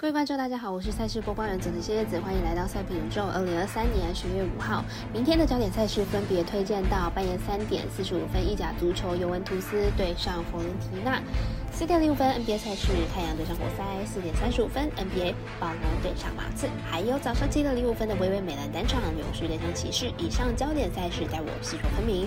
各位观众，大家好，我是赛事播报员子的蝎子，欢迎来到赛品宇宙。二零二三年十月五号，明天的焦点赛事分别推荐到半夜三点四十五分，意甲足球尤文图斯对上佛伦提纳；四点零五分 NBA 赛事太阳对上活塞；四点三十五分 NBA 暴龙对上马刺；还有早上七点零五分的微微美兰单场勇士对上骑士。以上焦点赛事带我细说分明。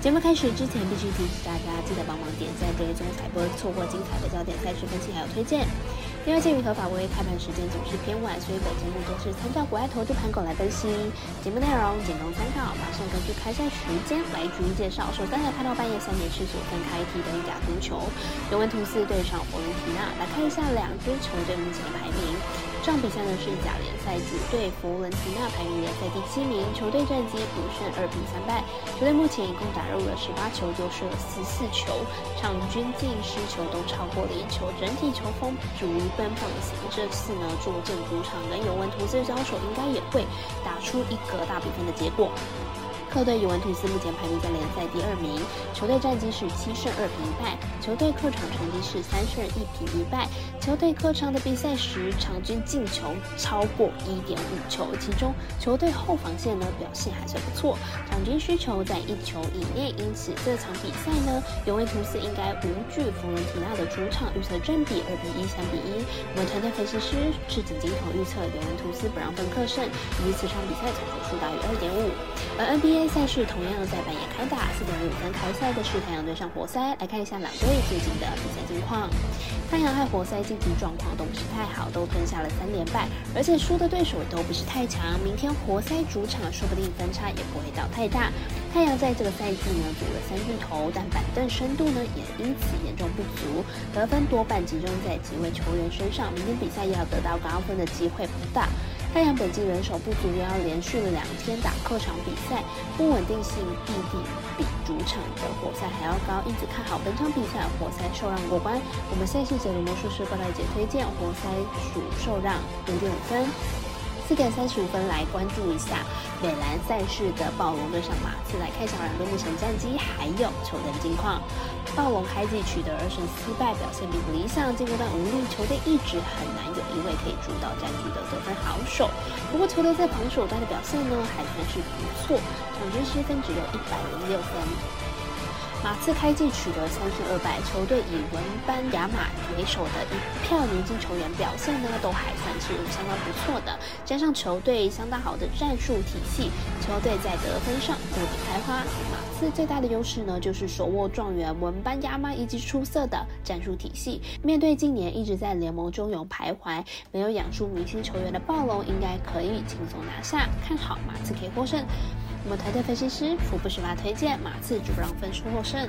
节目开始之前，必须提醒大家记得帮忙点赞、追踪、彩播，错过精彩的焦点赛事分析还有推荐。因为鉴于合法微开盘时间总是偏晚，所以本节目都是参照国外投资盘口来分析。节目内容仅供参考，马上根据开赛时间来逐一介绍。首先来看到半夜三点四十五分开踢的意甲足球，尤文图斯对上佛伦提纳，来看一下两支球队目前的排名。这场比赛呢是甲联赛主队佛伦提纳排名联赛第七名，球队战绩五胜二比三败。球队目前一共打入了十八球，就射了十四球，场均进失球都超过了一球，整体球风属于奔放型。这次呢坐镇主场跟尤文图斯交手，应该也会打出一个大比分的结果。客队尤文图斯目前排名在联赛第二名，球队战绩是七胜二平一败，球队客场成绩是三胜一平一败，球队客场的比赛时场均进球超过一点五球，其中球队后防线呢表现还算不错，场均需求在一球以内，因此这场比赛呢尤文图斯应该无惧弗伦提纳的主场，预测正比二比一、三比一。我们团队分析师赤井金童预测尤文图斯不让分客胜，以及此场比赛总球数大于二点五，而 NBA。赛事同样在半夜开打，四点五分开赛的是太阳对上活塞。来看一下两队最近的比赛近况。太阳和活塞近期状况都不是太好，都吞下了三连败，而且输的对手都不是太强。明天活塞主场，说不定分差也不会到太大。太阳在这个赛季呢补了三巨头，但板凳深度呢也因此严重不足，得分多半集中在几位球员身上。明天比赛要得到高分的机会不大。太阳本季人手不足，也要连续了两天打客场比赛，不稳定性必定比主场的活塞还要高，因此看好本场比赛活塞受让过关。我们赛事解读魔术师高大姐推荐活塞属受让零点五分。四点三十五分来关注一下美兰赛事的暴龙对上马刺，来看一下两队目前战绩还有球队近况。暴龙开季取得二胜四败，表现并不理想，进攻端无力，球队一直很难有一位可以主导战局的得分好手。不过球队在防守端的表现呢，还算是不错，场均失分只有一百零六分。马刺开季取得三胜二败，球队以文班亚马为首的一票年轻球员表现呢，都还算是相当不错的。加上球队相当好的战术体系，球队在得分上不比开花。马刺最大的优势呢，就是手握状元文班亚马以及出色的战术体系。面对今年一直在联盟中游徘徊、没有养出明星球员的暴龙，应该可以轻松拿下。看好马刺可以获胜。我们团队分析师福布斯发推荐马刺主让分数获胜。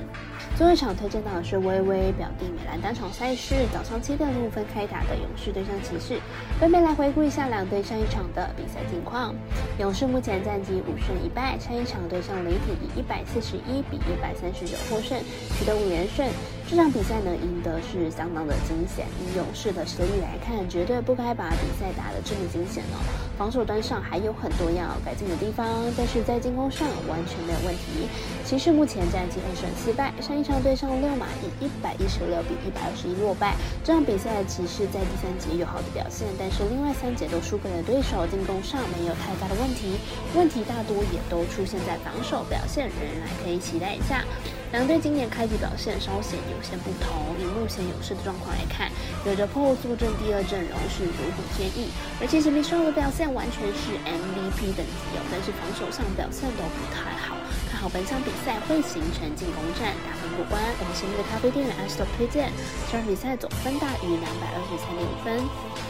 最后一场推荐到的是微微表弟美兰单场赛事，早上七点零五分开打的勇士对上骑士。分别来回顾一下两队上一场的比赛情况。勇士目前战绩五胜一败，上一场对上雷霆以一百四十一比一百三十九获胜，取得五连胜。这场比赛呢赢得是相当的惊险。以勇士的实力来看，绝对不该把比赛打得这么惊险哦。防守端上还有很多要改进的地方，但是在进攻上完全没有问题。骑士目前战绩二胜四败，上一场对上六马以一百一十六比一百二十一落败。这场比赛骑士在第三节有好的表现，但是另外三节都输给了对手，进攻上没有太大的问题，问题大多也都出现在防守表现，仍然可以期待一下。两队今年开局表现稍显有些不同。以目前勇士的状况来看，有着破坐镇第二阵容是如虎添翼，而且史密斯的表现完全是 MVP 等级哦，但是防守上表现都不太好。看好本场比赛会形成进攻战，打分过关。我们神秘的咖啡店员 Astro 推荐，这场比赛总分大于两百二十三点五分。